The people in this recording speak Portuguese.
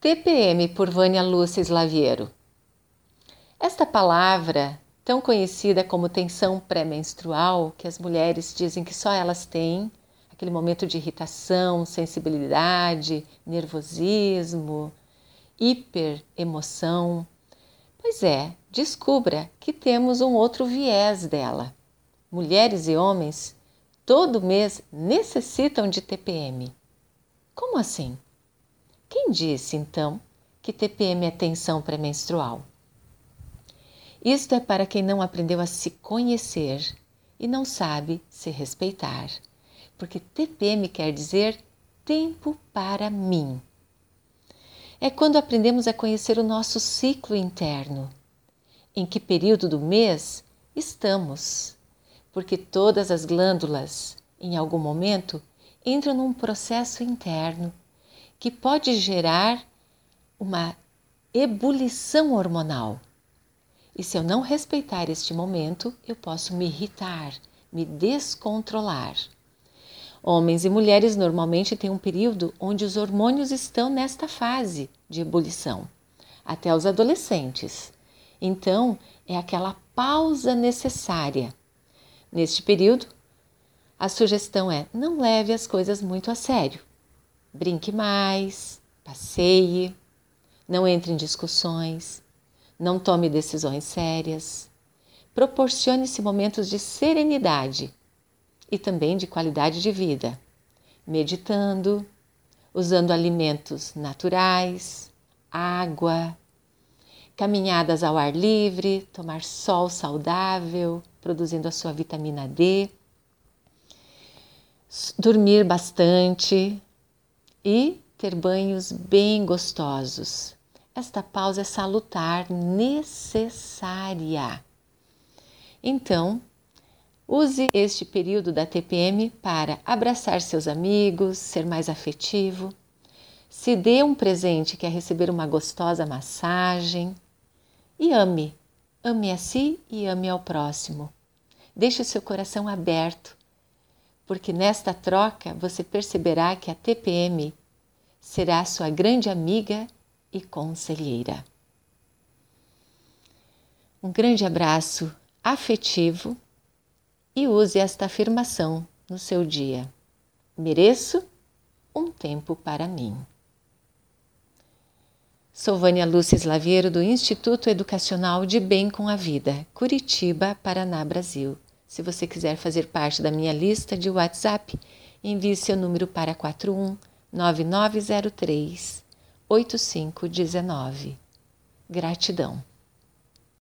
TPM por Vânia Lúcia Slaviero. Esta palavra, tão conhecida como tensão pré-menstrual, que as mulheres dizem que só elas têm, aquele momento de irritação, sensibilidade, nervosismo, hiperemoção. Pois é, descubra que temos um outro viés dela. Mulheres e homens todo mês necessitam de TPM. Como assim? Quem disse, então, que TPM é tensão pré-menstrual? Isto é para quem não aprendeu a se conhecer e não sabe se respeitar, porque TPM quer dizer tempo para mim. É quando aprendemos a conhecer o nosso ciclo interno, em que período do mês estamos, porque todas as glândulas, em algum momento, entram num processo interno que pode gerar uma ebulição hormonal. E se eu não respeitar este momento, eu posso me irritar, me descontrolar. Homens e mulheres normalmente têm um período onde os hormônios estão nesta fase de ebulição, até os adolescentes. Então, é aquela pausa necessária. Neste período, a sugestão é: não leve as coisas muito a sério. Brinque mais, passeie, não entre em discussões, não tome decisões sérias. Proporcione-se momentos de serenidade e também de qualidade de vida, meditando, usando alimentos naturais, água, caminhadas ao ar livre, tomar sol saudável, produzindo a sua vitamina D, dormir bastante, e ter banhos bem gostosos. Esta pausa é salutar, necessária. Então, use este período da TPM para abraçar seus amigos, ser mais afetivo. Se dê um presente que é receber uma gostosa massagem e ame. Ame a si e ame ao próximo. Deixe seu coração aberto porque nesta troca você perceberá que a TPM será sua grande amiga e conselheira. Um grande abraço afetivo e use esta afirmação no seu dia. Mereço um tempo para mim. Sou Vânia Lúcia Slaviero do Instituto Educacional de Bem com a Vida, Curitiba, Paraná, Brasil. Se você quiser fazer parte da minha lista de WhatsApp, envie seu número para 41 9903 8519. Gratidão.